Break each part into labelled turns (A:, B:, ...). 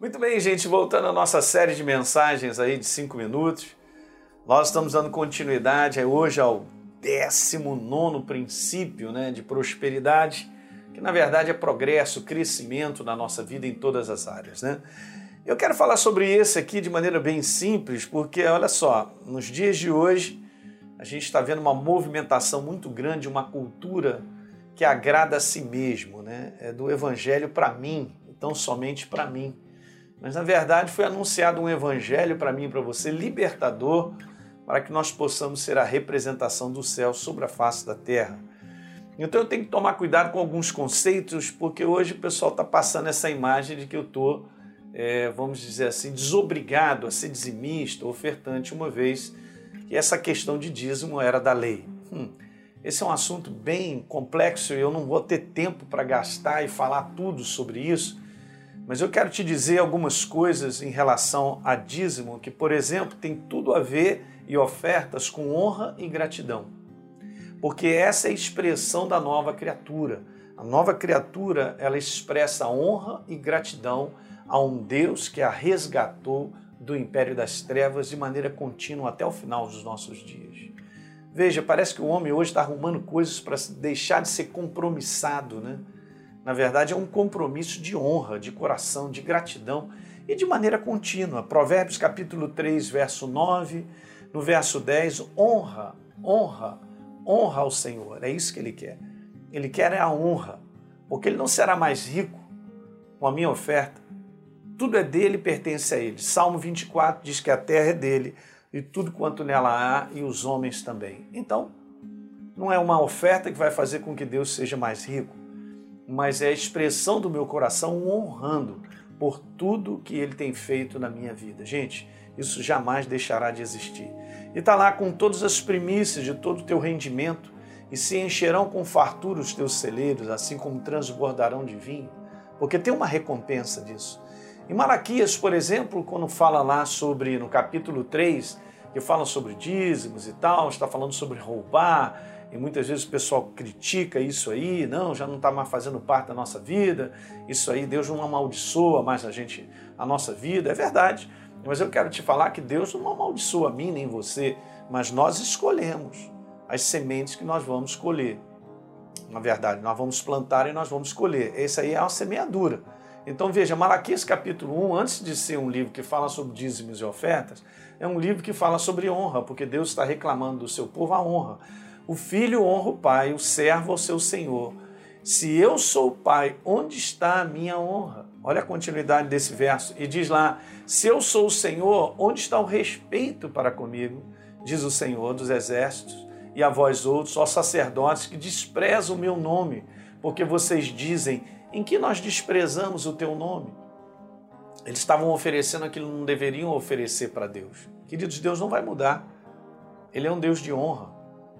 A: Muito bem, gente, voltando à nossa série de mensagens aí de cinco minutos, nós estamos dando continuidade hoje ao 19 princípio né, de prosperidade, que na verdade é progresso, crescimento na nossa vida em todas as áreas. Né? Eu quero falar sobre esse aqui de maneira bem simples, porque olha só, nos dias de hoje a gente está vendo uma movimentação muito grande, uma cultura que agrada a si mesmo, né? É do evangelho para mim, então somente para mim. Mas na verdade foi anunciado um evangelho para mim e para você, libertador, para que nós possamos ser a representação do céu sobre a face da terra. Então eu tenho que tomar cuidado com alguns conceitos, porque hoje o pessoal está passando essa imagem de que eu estou, é, vamos dizer assim, desobrigado a ser dizimista, ofertante, uma vez que essa questão de dízimo era da lei. Hum, esse é um assunto bem complexo e eu não vou ter tempo para gastar e falar tudo sobre isso. Mas eu quero te dizer algumas coisas em relação a dízimo que, por exemplo, tem tudo a ver e ofertas com honra e gratidão. Porque essa é a expressão da nova criatura. A nova criatura, ela expressa honra e gratidão a um Deus que a resgatou do império das trevas de maneira contínua até o final dos nossos dias. Veja, parece que o homem hoje está arrumando coisas para deixar de ser compromissado, né? Na verdade, é um compromisso de honra, de coração, de gratidão e de maneira contínua. Provérbios capítulo 3, verso 9, no verso 10, honra, honra, honra ao Senhor. É isso que ele quer. Ele quer a honra, porque ele não será mais rico com a minha oferta. Tudo é dele, pertence a ele. Salmo 24 diz que a terra é dele e tudo quanto nela há e os homens também. Então, não é uma oferta que vai fazer com que Deus seja mais rico mas é a expressão do meu coração honrando por tudo que ele tem feito na minha vida. Gente, isso jamais deixará de existir. E está lá com todas as primícias de todo o teu rendimento, e se encherão com fartura os teus celeiros, assim como transbordarão de vinho, porque tem uma recompensa disso. Em Malaquias, por exemplo, quando fala lá sobre, no capítulo 3, que fala sobre dízimos e tal, está falando sobre roubar, e muitas vezes o pessoal critica isso aí, não, já não está mais fazendo parte da nossa vida, isso aí, Deus não amaldiçoa mais a gente, a nossa vida, é verdade. Mas eu quero te falar que Deus não amaldiçoa a mim nem você, mas nós escolhemos as sementes que nós vamos colher. Na verdade, nós vamos plantar e nós vamos colher. Essa aí é uma semeadura. Então veja, Malaquias capítulo 1, antes de ser um livro que fala sobre dízimos e ofertas, é um livro que fala sobre honra, porque Deus está reclamando do seu povo a honra. O filho honra o pai, o servo ao seu senhor. Se eu sou o pai, onde está a minha honra? Olha a continuidade desse verso. E diz lá: Se eu sou o Senhor, onde está o respeito para comigo? Diz o Senhor dos exércitos. E a vós outros, ó sacerdotes, que desprezam o meu nome, porque vocês dizem: Em que nós desprezamos o teu nome? Eles estavam oferecendo aquilo que não deveriam oferecer para Deus. Queridos, Deus não vai mudar. Ele é um Deus de honra.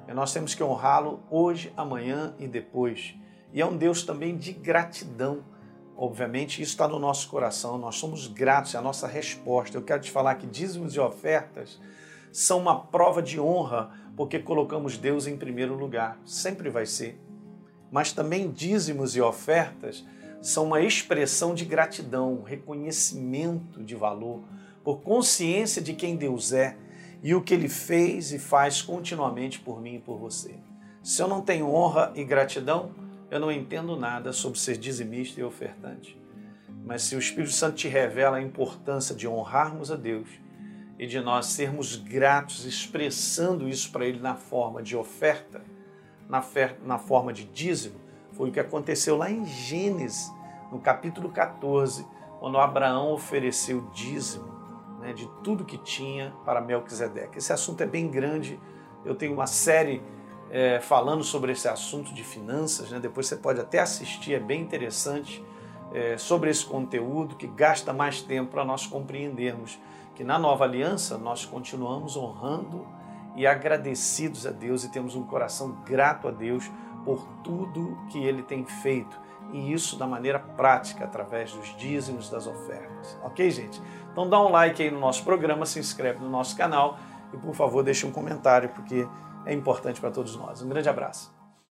A: E nós temos que honrá-lo hoje, amanhã e depois. E é um Deus também de gratidão. Obviamente, isso está no nosso coração, nós somos gratos, é a nossa resposta. Eu quero te falar que dízimos e ofertas são uma prova de honra, porque colocamos Deus em primeiro lugar, sempre vai ser. Mas também dízimos e ofertas são uma expressão de gratidão, reconhecimento de valor, por consciência de quem Deus é e o que ele fez e faz continuamente por mim e por você. Se eu não tenho honra e gratidão, eu não entendo nada sobre ser dizimista e ofertante. Mas se o Espírito Santo te revela a importância de honrarmos a Deus e de nós sermos gratos, expressando isso para Ele na forma de oferta, na, na forma de dízimo, foi o que aconteceu lá em Gênesis, no capítulo 14, quando Abraão ofereceu dízimo né, de tudo que tinha para Melquisedeque. Esse assunto é bem grande, eu tenho uma série é, falando sobre esse assunto de finanças, né, depois você pode até assistir, é bem interessante é, sobre esse conteúdo que gasta mais tempo para nós compreendermos que na nova aliança nós continuamos honrando e agradecidos a Deus e temos um coração grato a Deus por tudo que Ele tem feito e isso da maneira prática, através dos dízimos das ofertas. Ok, gente? Então dá um like aí no nosso programa, se inscreve no nosso canal e por favor deixe um comentário porque é importante para todos nós. Um grande abraço.